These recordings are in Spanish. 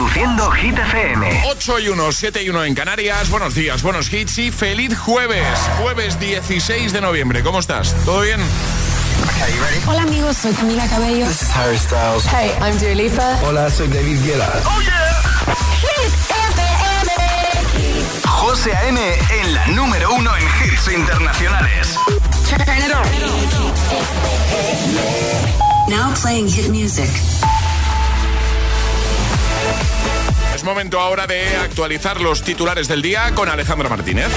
Reproduciendo Hit FM. 8 y 1, 7 y 1 en Canarias. Buenos días, buenos hits y feliz jueves. Jueves 16 de noviembre. ¿Cómo estás? ¿Todo bien? Hola amigos, soy Camila Cabello. This is Harry Styles. Hey, I'm Dua Lipa. Hola, soy David Guetta. Oh yeah. Hit FM. José A.M. en la número uno en hits internacionales. Turn it on. Now playing hit music. Es momento ahora de actualizar los titulares del día con Alejandra Martínez.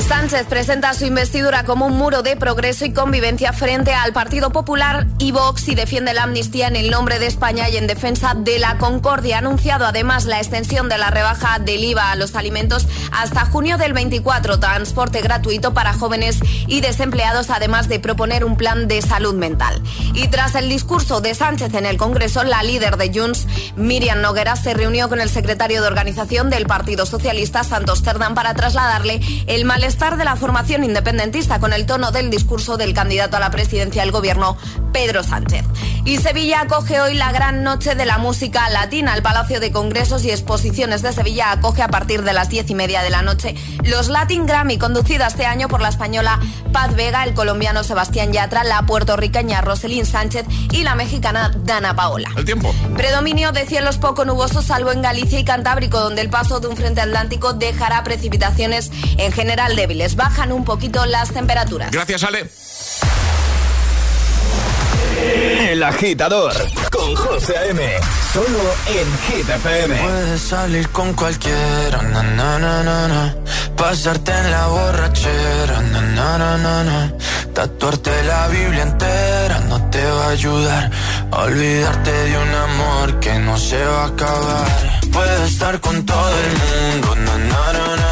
Sánchez presenta su investidura como un muro de progreso y convivencia frente al Partido Popular y Vox y defiende la amnistía en el nombre de España y en defensa de la concordia. Ha anunciado además la extensión de la rebaja del IVA a los alimentos hasta junio del 24, transporte gratuito para jóvenes y desempleados, además de proponer un plan de salud mental. Y tras el discurso de Sánchez en el Congreso, la líder de Junts, Miriam Noguera, se reunió con el secretario de organización del Partido Socialista, Santos Cerdán, para trasladarle el malestar de la formación independentista con el tono del discurso del candidato a la presidencia del gobierno, Pedro Sánchez. Y Sevilla acoge hoy la gran noche de la música latina. El Palacio de Congresos y Exposiciones de Sevilla acoge a partir de las diez y media de la noche los Latin Grammy, conducida este año por la española Paz Vega, el colombiano Sebastián Yatra, la puertorriqueña Roselín Sánchez y la mexicana Dana Paola. El tiempo. Predominio de cielos poco nubosos, salvo en Galicia y Cantábrico, donde el paso de un frente atlántico dejará precipitaciones en general débiles. Bajan un poquito las temperaturas. Gracias, Ale. El agitador con José A.M. Solo en Hit FM. Puedes salir con cualquiera, na, na, na, na, na. pasarte en la borrachera, na, na, na, na, na. tatuarte la Biblia entera no te va a ayudar. Olvidarte de un amor que no se va a acabar. Puedes estar con todo el mundo, na, na, na, na, na.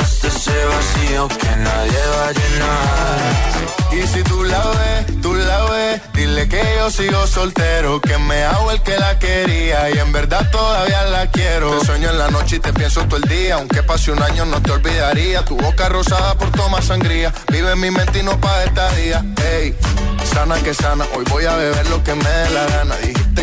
tú dejaste ese vacío que nadie va a llenar. Y si tú la ves, tú la ves, dile que yo sigo soltero, que me hago el que la quería y en verdad todavía la quiero. Te sueño en la noche y te pienso todo el día, aunque pase un año no te olvidaría. Tu boca rosada por tomar sangría, vive en mi mente y no pa' esta día. Ey, sana que sana, hoy voy a beber lo que me la gana. Dijiste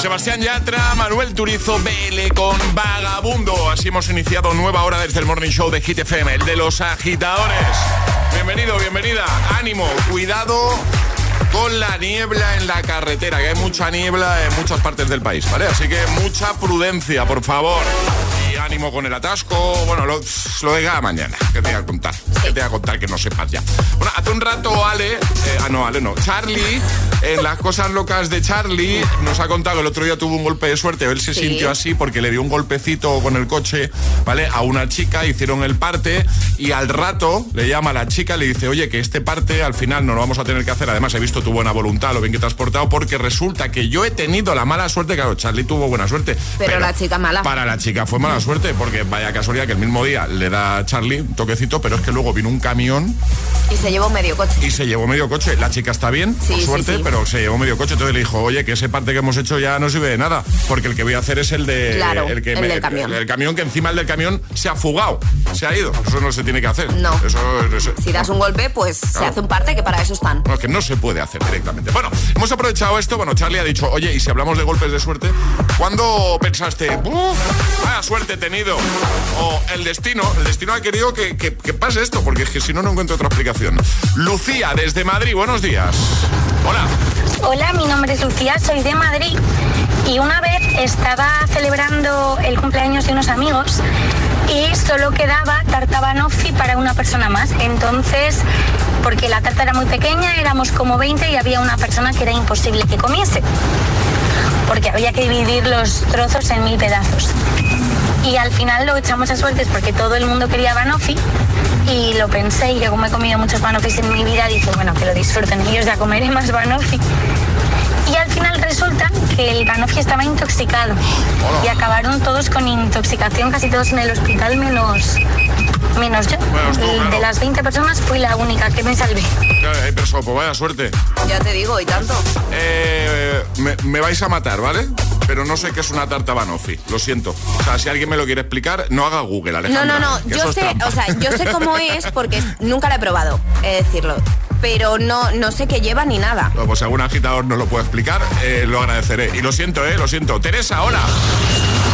Sebastián Yatra, Manuel Turizo, BL con Vagabundo. Así hemos iniciado nueva hora desde el Morning Show de Hit FM, el de los agitadores. Bienvenido, bienvenida. Ánimo, cuidado con la niebla en la carretera, que hay mucha niebla en muchas partes del país, ¿vale? Así que mucha prudencia, por favor. Ánimo con el atasco. Bueno, lo, lo de cada mañana, que te voy a contar. Que te voy a contar que no sepas ya. Bueno, hace un rato Ale, eh, ah no, Ale no, Charlie, en las cosas locas de Charlie, nos ha contado que el otro día tuvo un golpe de suerte. Él se Sí. sintió así porque le dio un golpecito con el coche, ¿vale? A una chica, hicieron el parte y al rato le llama a la chica le dice, oye, que este parte al final no lo vamos a tener que hacer. Además, he visto tu buena voluntad, lo bien que te has portado, porque resulta que yo he tenido la mala suerte, claro, Charlie tuvo buena suerte. Pero la chica mala. Para la chica fue mala suerte, porque vaya casualidad que el mismo día le da a Charlie un toquecito, pero es que luego vino un camión Y se llevó medio coche. y se llevó medio coche. La chica está bien, Sí, por suerte, sí. pero se llevó medio coche. Entonces le dijo, oye, que ese parte que hemos hecho ya no sirve de nada, porque el que voy a hacer es el de Claro, el, que el del camión. el camión que encima el del camión se ha fugado, se ha ido. Eso no se tiene que hacer. No. Eso, eso- Si das un golpe, pues se hace un parte que para eso están. no, que no se puede hacer directamente. Bueno, hemos aprovechado esto. Bueno, Charlie ha dicho, oye, y si hablamos de golpes de suerte, ¿cuándo pensaste, "Uf, vaya suerte O el destino, el destino ha querido que, que- que pase esto, porque es que si no, no encuentro otra explicación. Lucía, desde Madrid, buenos días. Hola. Hola, mi nombre es Lucía, soy de Madrid y una vez estaba celebrando el cumpleaños de unos amigos y solo quedaba tarta banoffee para una persona más. Entonces, porque la tarta era muy pequeña, éramos como 20 y había una persona que era imposible que comiese, porque había que dividir los trozos en mil pedazos. Y al final lo echamos a suertes porque todo el mundo quería banoffee y lo pensé y yo como he comido muchos banoffees en mi vida dije, bueno, que lo disfruten ellos, ya comeré más banoffee. Y al final resulta que el banoffee estaba intoxicado y acabaron todos con intoxicación, casi todos en el hospital menos, menos yo. Bueno, tú, Y claro. De las 20 personas fui la única que me salvé. Pero pues vaya suerte. Ya te digo, y tanto. Eh, me, me vais a matar, ¿vale? Pero no sé qué es una tarta banoffee, lo siento. O sea, si alguien me lo quiere explicar, no haga Google, No, Alejandra. no, no. eso Yo sé, o sea, yo sé cómo es porque nunca la he probado, he de decirlo. Pero no, no sé qué lleva ni nada. Bueno, Pues algún agitador nos lo puede eh, lo agradeceré. Y lo siento, ¿eh? Lo siento. Teresa, hola.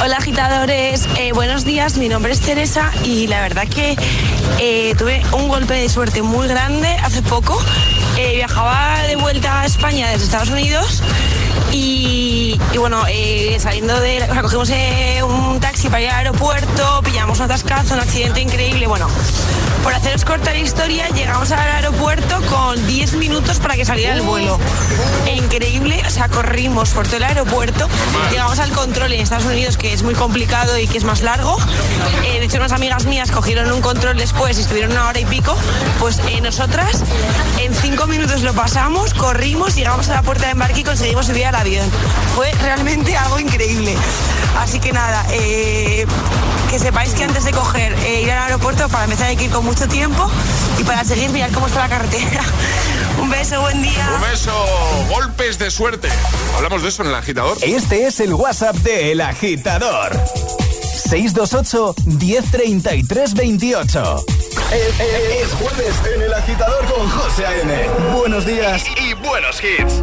Hola agitadores, Eh, buenos días, mi nombre es Teresa y la verdad que eh, tuve un golpe de suerte muy grande hace poco. Viajaba de vuelta a España desde Estados Unidos y, y bueno, eh, saliendo de... O sea, cogimos eh, un taxi para ir al aeropuerto, pillamos un atascazo, un accidente increíble, bueno. Por haceros corta la historia, llegamos al aeropuerto con 10 minutos para que saliera el vuelo. Increíble, o sea, corrimos por todo el aeropuerto, llegamos al control en Estados Unidos, que es muy complicado y que es más largo. Eh, de hecho, unas amigas mías cogieron un control después y estuvieron una hora y pico. Pues eh, nosotras en cinco minutos lo pasamos, corrimos, llegamos a la puerta de embarque y conseguimos subir avión. Fue realmente algo increíble. Así que nada, eh, que sepáis que antes de coger, eh, ir al aeropuerto, para empezar hay que ir con mucho tiempo y para seguir mirar cómo está la carretera. Un beso, buen día. Un beso. Golpes de suerte. Hablamos de eso en el agitador. Este es el WhatsApp de El Agitador. 628 1033 28. Es, es- es jueves en El Agitador con José A.M. Buenos días y buenos hits.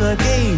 again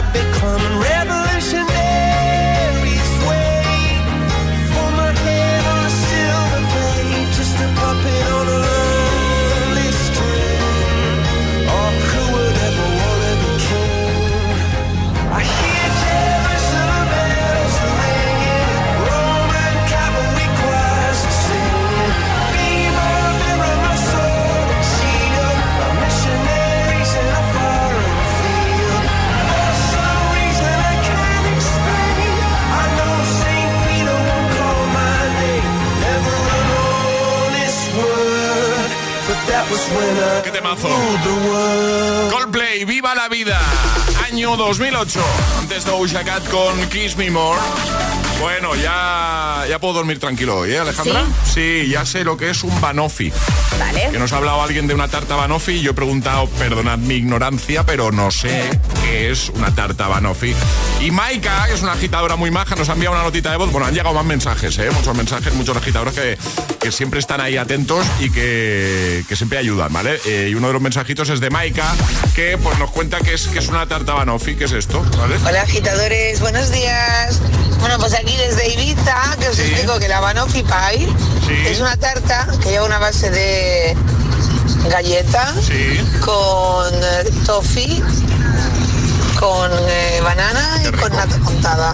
¡Qué temazo! Coldplay, viva la vida. Año 2008. Antes de Cat con Kiss Me More. Bueno, ya, ya puedo dormir tranquilo hoy, ¿eh, Alejandra? ¿Sí? ya sé lo que es un banoffee. Vale. Que nos ha hablado alguien de una tarta banoffee y yo he preguntado, perdonad mi ignorancia, pero no sé qué es una tarta banoffee. Y Maika, que es una agitadora muy maja, nos ha enviado una notita de voz. Bueno, han llegado más mensajes, ¿eh? Muchos mensajes, muchos agitadores que, que siempre están ahí atentos y que, que siempre ayudan, ¿vale? Eh, y uno de los mensajitos es de Maika, que pues nos cuenta que es, que es una tarta banoffee. ¿Qué es esto? ¿Vale? Hola agitadores, buenos días. Bueno, pues aquí desde Ibiza, que os explico que la Banoffee Pie es una tarta que lleva una base de galleta con eh, toffee, con eh, banana y con nata montada.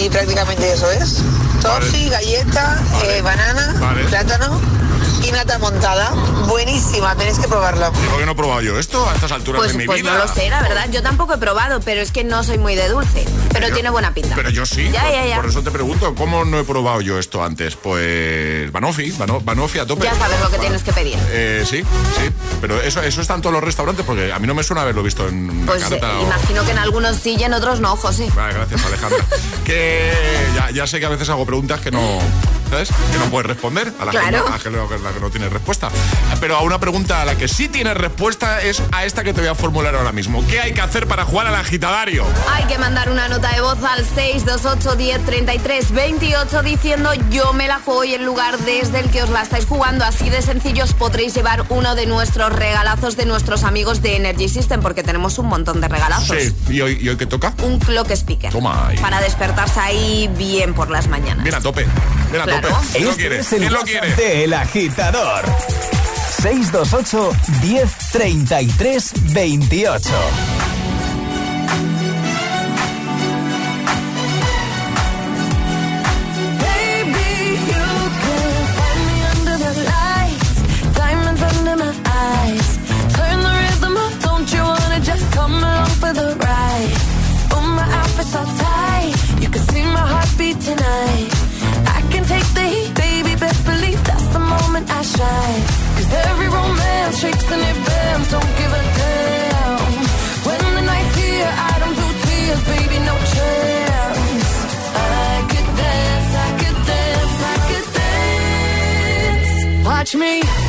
Y prácticamente eso es. Toffee, galleta, eh, banana, plátano y nata montada. Buenísima, tenéis que probarlo. ¿Y por qué no he probado yo esto a estas alturas Pues, de mi pues vida? no lo sé, la verdad. Yo tampoco he probado, pero es que no soy muy de dulce. Pero tiene buena pinta. Pero yo sí. Ya, por, ya, ya. por eso te pregunto, ¿cómo no he probado yo esto antes? Pues Banoffee, Bano- Banoffee a tope. Ya sabes lo que tienes que pedir. Eh, sí, sí. Pero eso, eso está en todos los restaurantes porque a mí no me suena haberlo visto en una Pues eh, o- imagino que en algunos sí y en otros no, José. Vale, gracias Alejandra. que ya, ya sé que a veces hago preguntas que no, ¿sabes? Que no puedes responder a la Claro. gente a la que, no- a la que no tiene respuesta. Pero a una pregunta a la que sí tienes respuesta es a esta que te voy a formular ahora mismo. ¿Qué hay que hacer para jugar al agitadario? Hay que mandar una nota de voz al 628 10 33 28 diciendo yo me la juego y el lugar desde el que os la estáis jugando. Así de sencillo os podréis llevar uno de nuestros regalazos de nuestros amigos de Energy System porque tenemos un montón de regalazos. Sí. ¿Y hoy, ¿Y hoy qué toca? Un clock speaker. Toma ahí. Para despertarse ahí bien por las mañanas. Bien a tope. Bien a Claro. tope. ¿Quién lo Este quiere? es el ¿Quién lo quiere? de El Agitador. 628 10 33 28. Watch me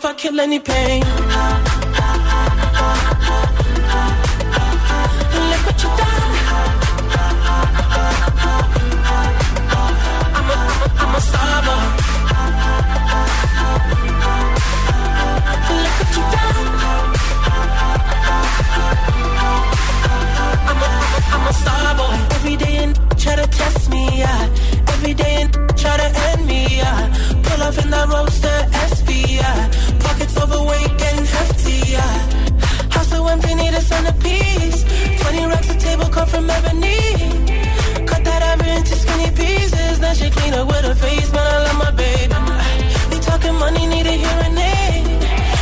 cup, I kill any pain. A centerpiece. 20 racks a table come from ebony. Cut that ivory into skinny pieces. Then she clean up with her face, man, I love my baby. You talking money, need a hearing aid.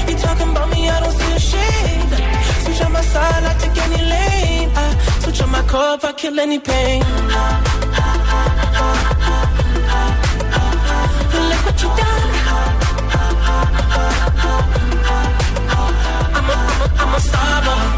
You talking about me, I don't see a shade. Switch on my side, I take any lane. I switch on my cup, I kill any pain. Look what you done. I'm a, I'm a, I'm a star.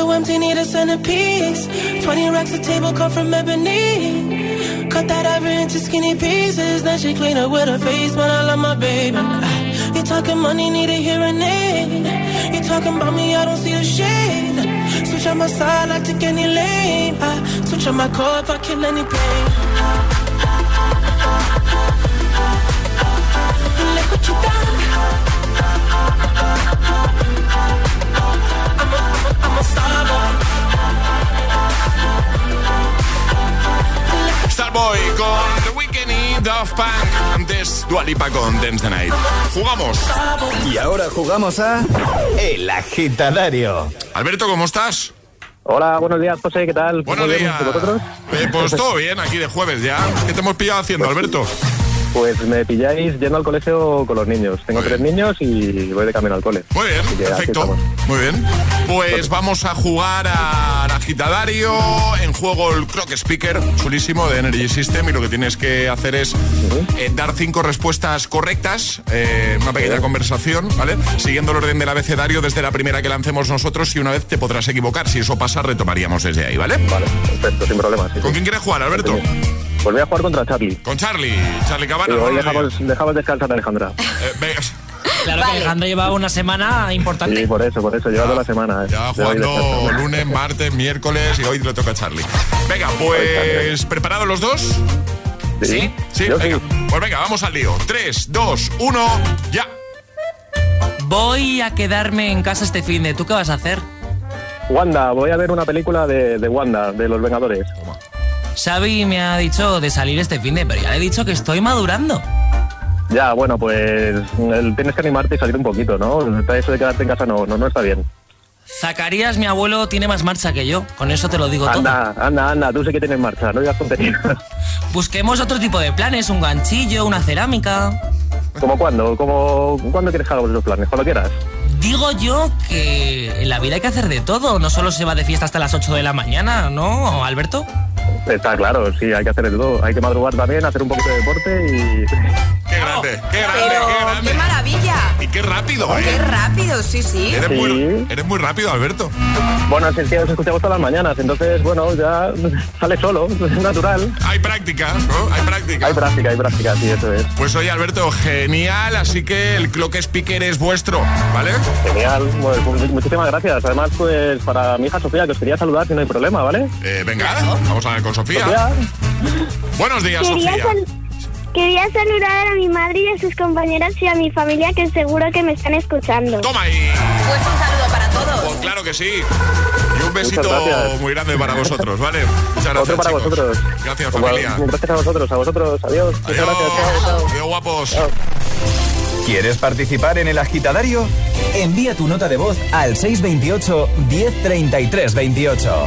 So empty, need a centerpiece. 20 racks a table come from ebony. Cut that ivory into skinny pieces. Then she clean up with her face, man, I love my baby. Ah, you talking money, need a hearing aid. You talking about me, I don't see a shade. Switch on my side, I take any lane. I switch on my car if I kill any pain. Look what you done. Starboy con The Weeknd y Daft Punk. Antes Dua Lipa con Dance the Night. Jugamos. Y ahora jugamos a El Agitadario. Alberto, ¿cómo estás? Hola, buenos días, José, ¿qué tal? Buenos bien, días. ¿y vosotros? Eh, pues todo bien, aquí de jueves ya. ¿Qué te hemos pillado haciendo, Alberto? Pues me pilláis yendo al colegio con los niños. Tengo tres niños y voy de camino al cole. Muy bien, perfecto. Muy bien. Pues vamos a jugar al agitadario. En juego el Clock Speaker, chulísimo, de Energy System. Y lo que tienes que hacer es eh, dar cinco respuestas correctas, eh, una pequeña conversación, ¿vale? Siguiendo el orden del abecedario desde la primera que lancemos nosotros. Y una vez te podrás equivocar. Si eso pasa, retomaríamos desde ahí, ¿vale? Vale, perfecto, sin problemas. sí, ¿Con sí. quién quieres jugar, Alberto? Pues voy a jugar contra Charlie. Con Charlie. Charlie Sí, Cabana. hoy dejamos, dejamos descansar a Alejandra. Eh, venga. Claro que Alejandro llevaba una semana importante. Sí, por eso, por eso. Lleva toda la semana. eh. Ya jugando lunes, martes, miércoles y hoy le toca a Charlie. Venga, pues ¿preparados los dos? Sí. Sí, Yo venga. sí. Pues venga, vamos al lío. 3, 2, 1, ya. Voy a quedarme en casa este fin de. ¿Tú qué vas a hacer? Wanda, voy a ver una película de, de Wanda, de los Vengadores. Xavi me ha dicho de salir este fin de, pero ya le he dicho que estoy madurando. Ya, bueno, pues tienes que animarte y salir un poquito, ¿no? Eso de quedarte en casa no, no, no está bien. Zacarías, mi abuelo, tiene más marcha que yo. Con eso te lo digo todo. Anda, anda, anda, tú sí que tienes marcha, no digas tonterías. Busquemos otro tipo de planes, un ganchillo, una cerámica. ¿Cómo cuándo? ¿Cómo, ¿Cuándo quieres que hagamos esos planes? Cuando quieras. Digo yo que en la vida hay que hacer de todo. No solo se va de fiesta hasta las 8 de la mañana, ¿no, Alberto? Está claro, sí, hay que hacer de todo. Hay que madrugar también, hacer un poquito de deporte y... Qué grande, qué grande, Pero, qué grande. qué maravilla. Y qué rápido, ¿eh? Qué rápido, sí, sí. Eres, Sí. muy, eres muy rápido, Alberto. Bueno, es que os escuchamos todas las mañanas, entonces, bueno, ya sale solo, es natural. Hay práctica, ¿no? Hay práctica. Hay práctica, hay práctica, sí, eso es. Pues oye, Alberto, genial. Así que el Clock Speaker es vuestro, ¿vale? Genial, bueno, pues, muchísimas gracias. Además, pues para mi hija Sofía, que os quería saludar si no hay problema, ¿vale? Eh, venga, vamos a ver con Sofía. Sofía. Buenos días, Quería, Sofía. sal- quería saludar a mi madre y a sus compañeras y a mi familia que seguro que me están escuchando. Toma ahí. Pues un saludo para todos. Pues claro que sí. Y un besito muy grande para vosotros, ¿vale? Muchas gracias, Otro para chicos. vosotros. Gracias, familia. Gracias a vosotros, a vosotros. Adiós. Muchas Adiós. gracias. chao. Adiós, guapos. ¿Quieres participar en el agitadario? Envía tu nota de voz al 628 1033 28.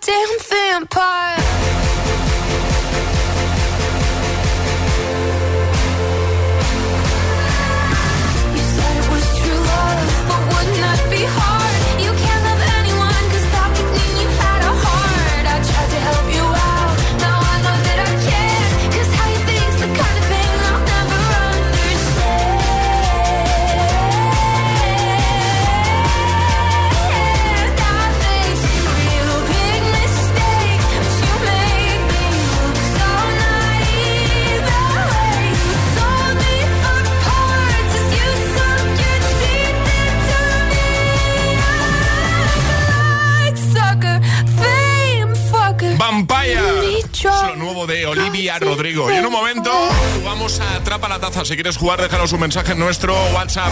goddamn vampire. Rodrigo. Y en un momento jugamos a Atrapa la Taza. Si quieres jugar, déjanos un mensaje en nuestro WhatsApp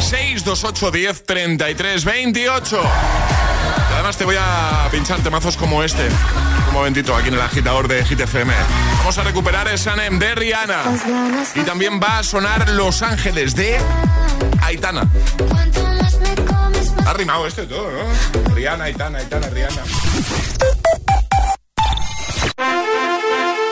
628 10 33 28. Y además te voy a pinchar temazos como este. Un momentito aquí en el agitador de Hit FM. Vamos a recuperar el Sanem de Rihanna. Y también va a sonar Los Ángeles de Aitana. Ha rimado este todo, ¿no? Rihanna, Aitana, Aitana, Rihanna.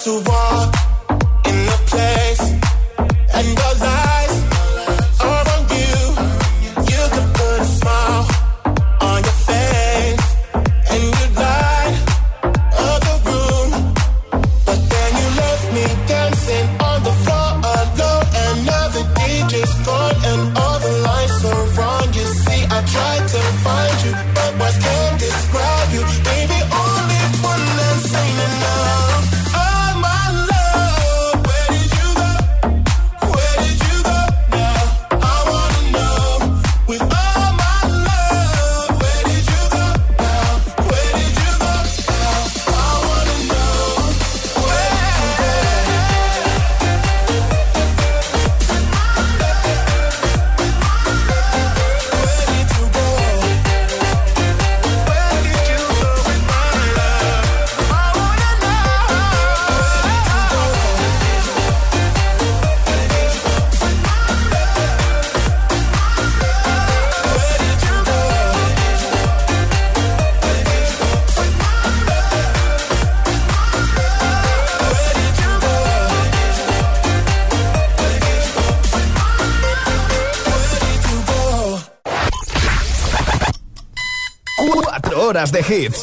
to walk horas de hits.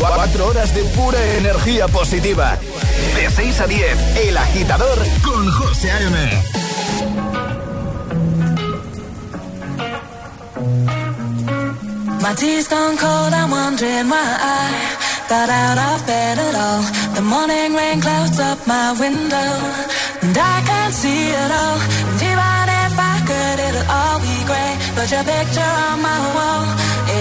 Cuatro horas de pura energía positiva. De 6 a 10, El Agitador con José A.M. My tea's gone cold, I'm wondering why I got out of bed at all. The morning rain clouds up my window, and I can't see it all. And even if I could, it'll all be grey. But your picture on my wall,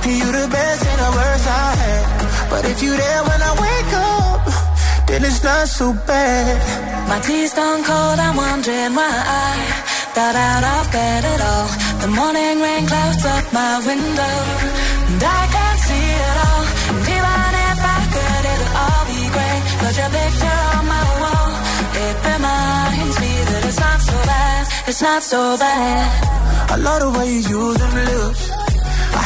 You the best and the worst I had. But if you there when I wake up, then it's not so bad. My tea's gone cold, I'm wondering why I got out of bed at all. The morning rain clouds up my window, and I can't see it all. And even if I could, it'll all be great. But your picture on my wall, it reminds me that it's not so bad, it's not so bad. I love the way you use them lips.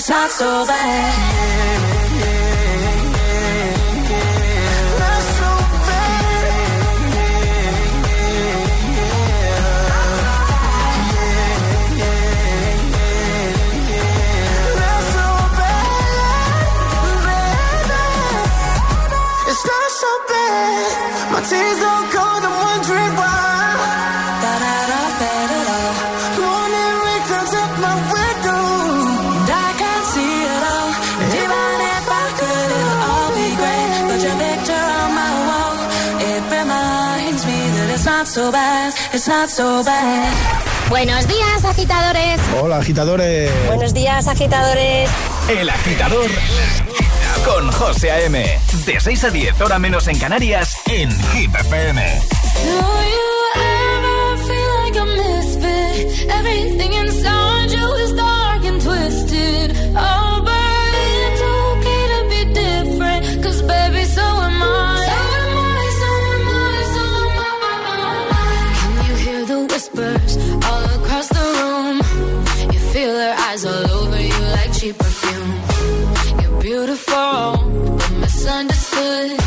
It's not so bad. It's not so bad. Buenos días, agitadores. Hola, agitadores. Buenos días, agitadores. El Agitador con José A.M. De 6 a 10, hora menos en Canarias, en Hit FM. Do you ever feel like a misfit? Everything whispers all across the room? You feel their eyes all over you like cheap perfume. You're beautiful, but misunderstood.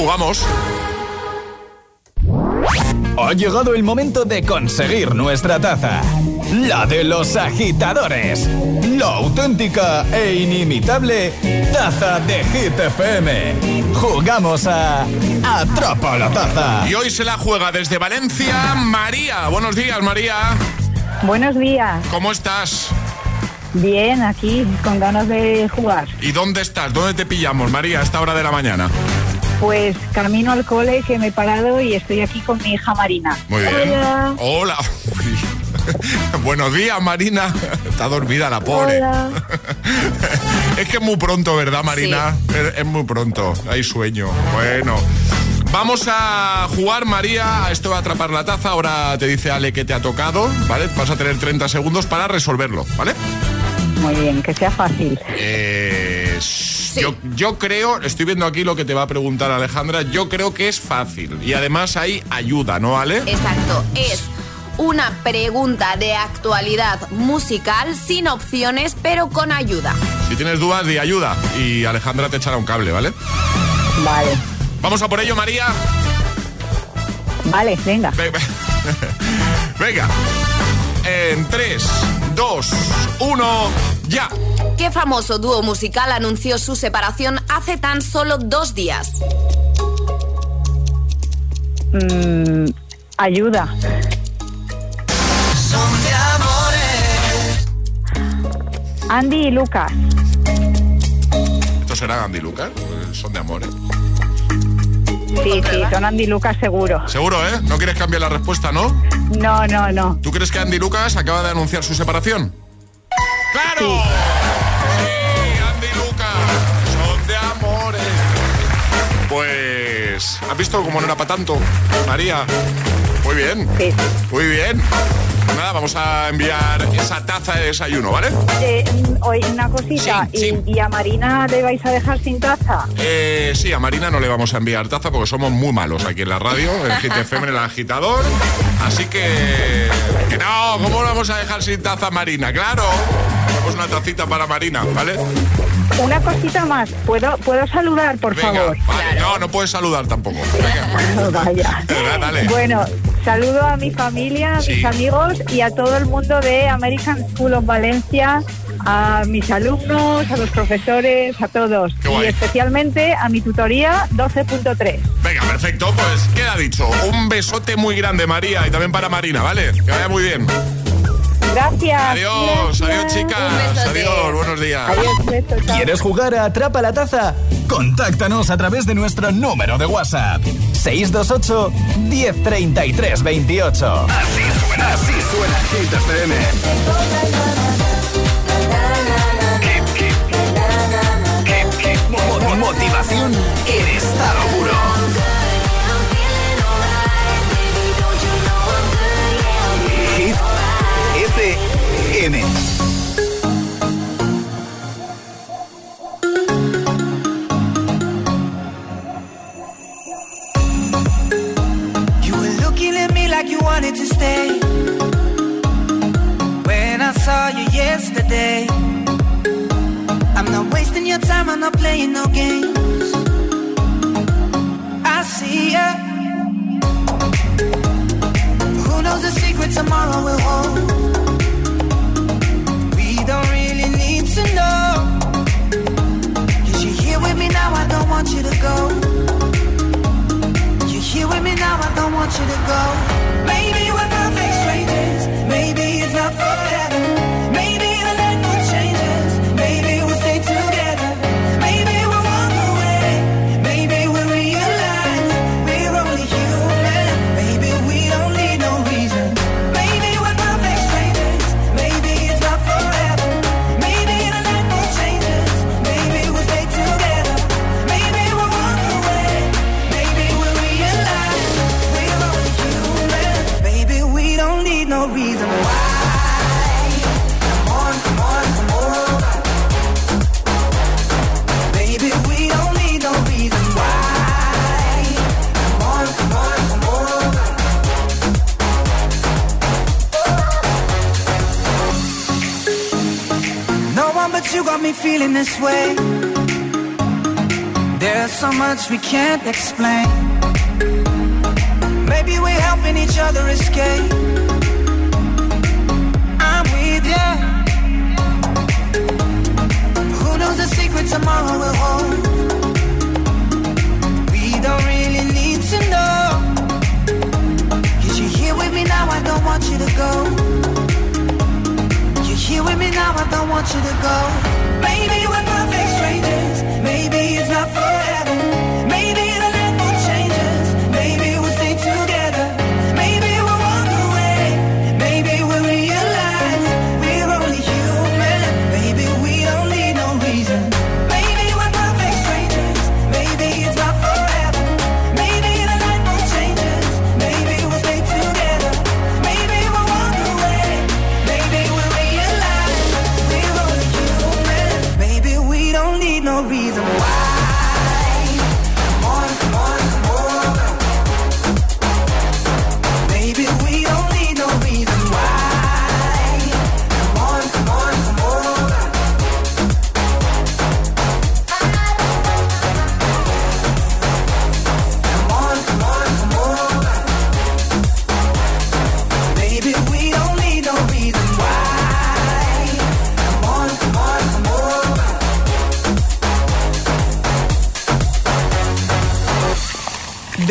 Jugamos. Ha llegado el momento de conseguir nuestra taza. La de los agitadores. La auténtica e inimitable taza de Hit FM. Jugamos a Atrapa la taza. Y hoy se la juega desde Valencia María. Buenos días, María. Buenos días. ¿Cómo estás? Bien, aquí, con ganas de jugar. ¿Y dónde estás? ¿Dónde te pillamos, María, a esta hora de la mañana? Pues camino al cole que me he parado y estoy aquí con mi hija Marina. Muy bien. Hola. Hola. Buenos días, Marina. Está dormida la pobre. Hola. es que es muy pronto, ¿verdad, Marina? Es, es muy pronto. Hay sueño. Bueno. Vamos a jugar, María, a esto de atrapar la taza. Ahora te dice Ale que te ha tocado, ¿vale? Vas a tener 30 segundos para resolverlo, ¿vale? Muy bien, que sea fácil. Yo, yo creo, estoy viendo aquí lo que te va a preguntar Alejandra, yo creo que es fácil. Y además hay ayuda, ¿no, Ale? Exacto, es una pregunta de actualidad musical sin opciones, pero con ayuda. Si tienes dudas, di ayuda. Y Alejandra te echará un cable, ¿vale? Vale. Vamos a por ello, María. Vale, venga. Ve- ve- Venga. En 3, 2, 1, ya. ¿Qué famoso dúo musical anunció su separación hace tan solo dos días? Mm, ayuda. Son de Andy y Lucas. ¿Esto será Andy Lucas? Pues Son de amor, ¿eh? Sí, sí, son Andy y Lucas seguro. Seguro, ¿eh? No quieres cambiar la respuesta, ¿no? No, no, no. ¿Tú crees que Andy Lucas acaba de anunciar su separación? ¡Claro! Sí, Pues. ¿Has visto cómo no era para tanto? María. Muy bien. Muy bien. Pues nada, vamos a enviar esa taza de desayuno, ¿vale? Eh, mm, una cosita. ¿Y, y a Marina le vais a dejar sin taza? Eh, sí, a Marina no le vamos a enviar taza porque somos muy malos aquí en la radio, en GTFM, el agitador. Así que. Que no, ¿cómo lo vamos a dejar sin taza a Marina? Claro. Tenemos una tacita para Marina, ¿vale? Una cosita más. ¿Puedo, ¿puedo saludar, por Venga, favor? vale. No, no puedes saludar tampoco. Venga. Vaya. Dale. Bueno, saludo a mi familia, a Sí. mis amigos y a todo el mundo de American School of Valencia, a mis alumnos, a los profesores, a todos. Y especialmente a mi tutoría 12.3. Venga, perfecto, pues queda dicho. Un besote muy grande, María, y también para Marina, ¿vale? Que vaya muy bien. Gracias. Adiós, adiós, chicas. Adiós, buenos días. ¿Quieres jugar a Atrapa la Taza? Contáctanos a través de nuestro número de WhatsApp. 628 1033 28. Así suena, así suena Hit FM. Mo- mo- Motivación en estado puro. FM. You were looking at me like you wanted to stay. When I saw you yesterday, I'm not wasting your time, I'm not playing no games. I see ya. Who knows the secret tomorrow will hold? To know. Cause you're here with me now, I don't want you to go. You're here with me now, I don't want you to go. Maybe we're perfect strangers. Me feeling this way. There's so much we can't explain. Maybe we're helping each other escape. I'm with ya. Who knows the secret tomorrow will hold? We don't really need to know. Cause you're here with me now, I don't want you to go. You're here with me now, I don't want you to go. Maybe we're perfect strangers.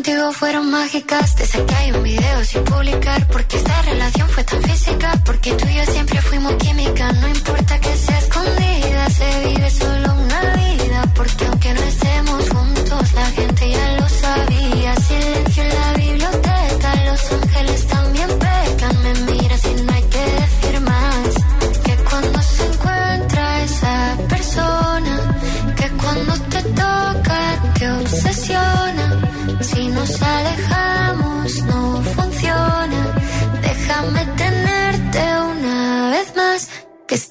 Contigo fueron mágicas, desde que hay un video sin publicar, porque esta relación fue tan física, porque tú y yo siempre fuimos química, no importa que sea escondida, se vive solo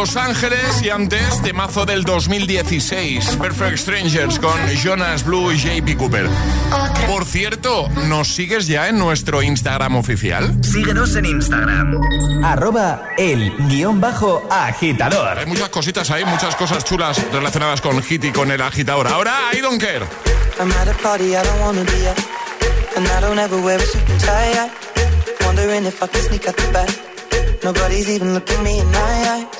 Los Ángeles y antes temazo del 2016, Perfect Strangers con Jonas Blue y JP Cooper. Por cierto, ¿nos sigues ya en nuestro Instagram oficial? Síguenos en Instagram. Arroba el guion bajo agitador. Hay muchas cositas ahí, muchas cosas chulas relacionadas con Hit y con el agitador. Ahora, I don't care. I'm at a party I don't wanna be at. And I don't ever wear a suit and tie. Wondering if I can sneak out the back. Nobody's even looking me in my eyes.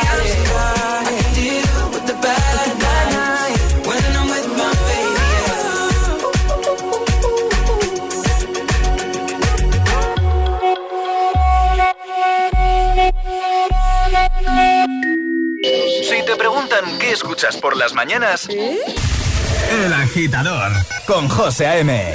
escuchas por las mañanas, El agitador con José A.M.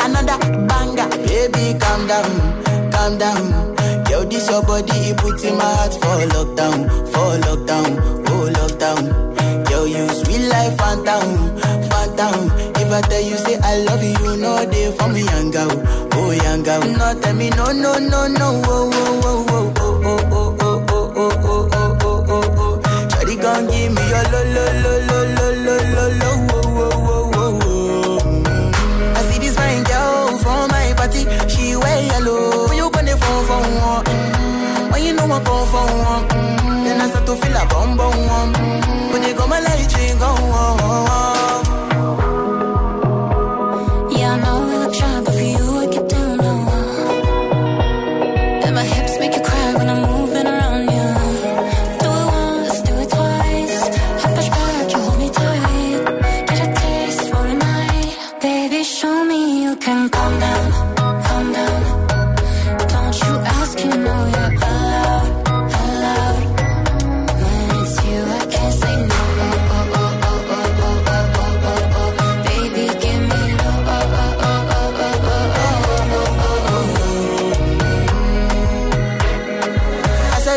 Another banger, baby, calm down, calm down. Yo, this your body, it puts in my heart for lockdown, for lockdown, oh lockdown. Yo, you sweet life, phantom, phantom. I tell you say I love you, you know they for me, girl, oh young girl. No, tell me no, no, no, no, oh, oh, oh, oh, oh, oh, oh, oh, oh, oh, oh, oh, oh, oh, oh. Shawty gon' give me your lo, lo, lo, lo, lo, lo, lo, lo, oh, oh, oh, oh, oh. I see this fine girl from my party, she wear yellow. When you gonna phone for one? Mm, When you know I come for one? Mm, Then I start to feel a bum bum When you go my light ring go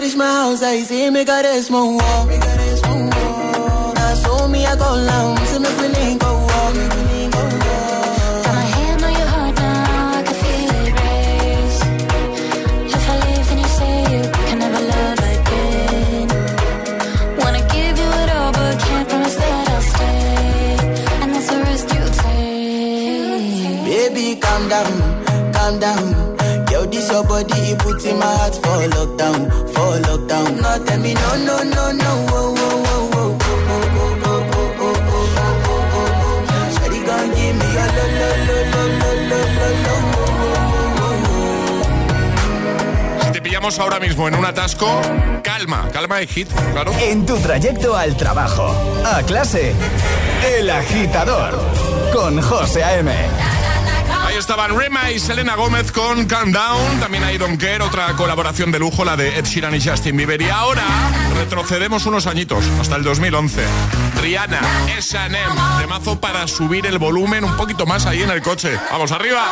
reach my house, I see me got a small wall. Me a small wall. Now me I go see me feeling go walk. Got my hand on your heart now, I can feel it race. If I leave, then you say you can never love again. Wanna give you it all, but can't promise that I'll stay. And that's the risk you take. Baby, calm down, calm down. Your body, it puts in my heart for lockdown, for lockdown. No, tell me no, no, no, no, oh, oh, oh, oh, oh, oh, oh, oh, oh, oh, oh, oh, oh, oh. Shawty gon' give me your lo, lo, lo, lo, lo, lo, lo, lo, oh, oh, oh, oh. Si te pillamos ahora mismo en un atasco, calma, calma y hit, claro. En tu trayecto al trabajo, a clase, El agitador con José A.M. Estaban Rema y Selena Gómez con Calm Down. También hay Don Care, otra colaboración de lujo, la de Ed Sheeran y Justin Bieber. Y ahora retrocedemos unos añitos, hasta el 2011. Rihanna, S&M, mazo para subir el volumen un poquito más ahí en el coche. ¡Vamos, arriba!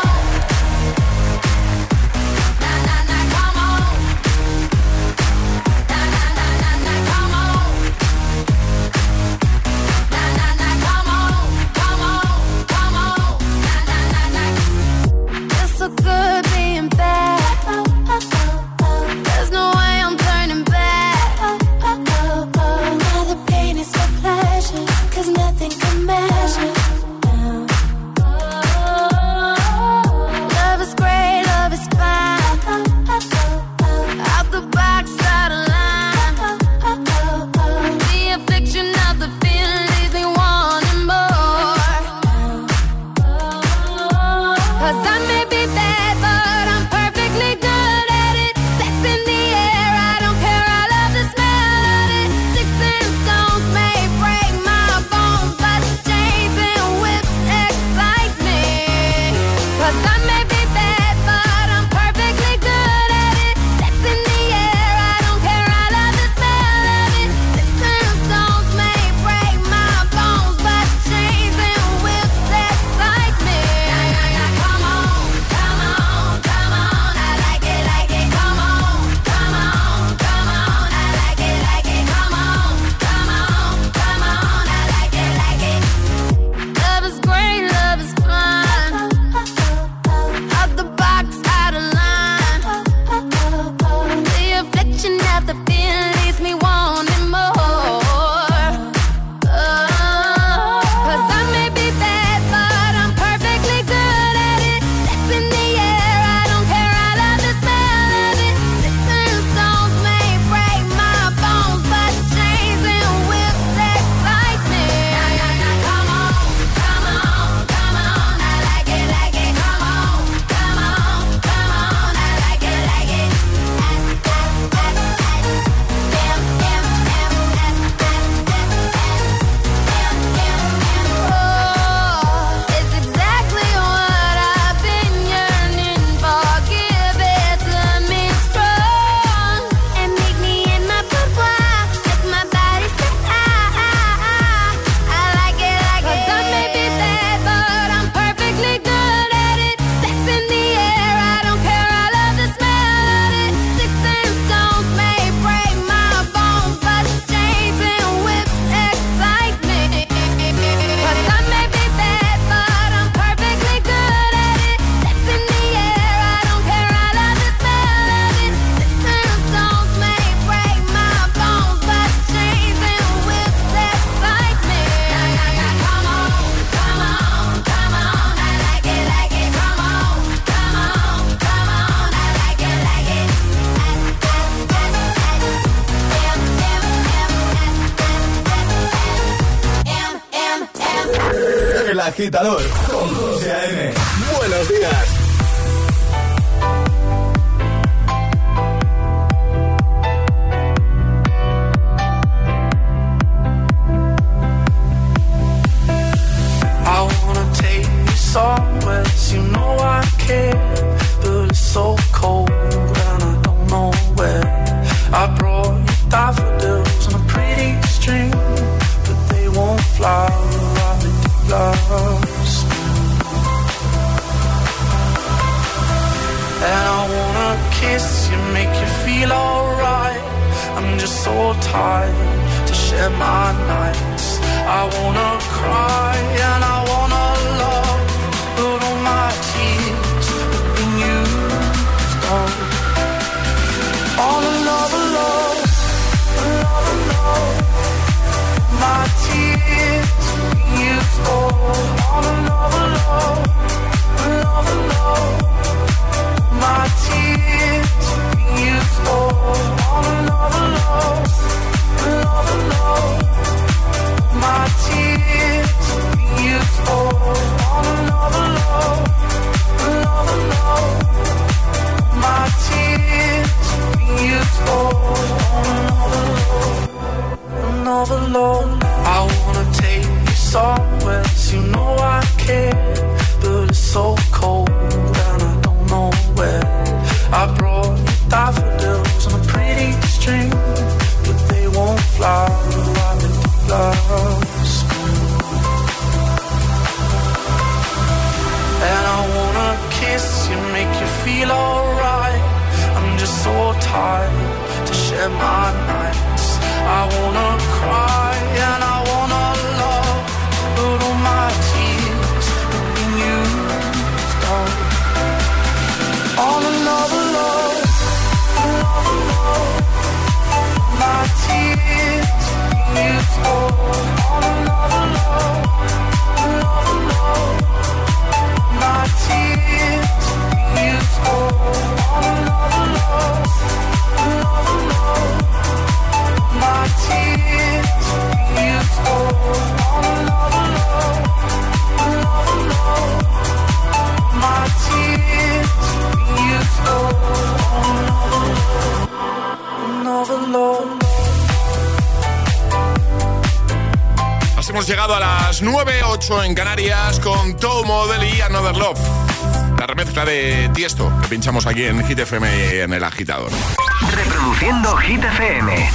Tiesto, que pinchamos aquí en Hit FM y en El Agitador. Reproduciendo Hit FM.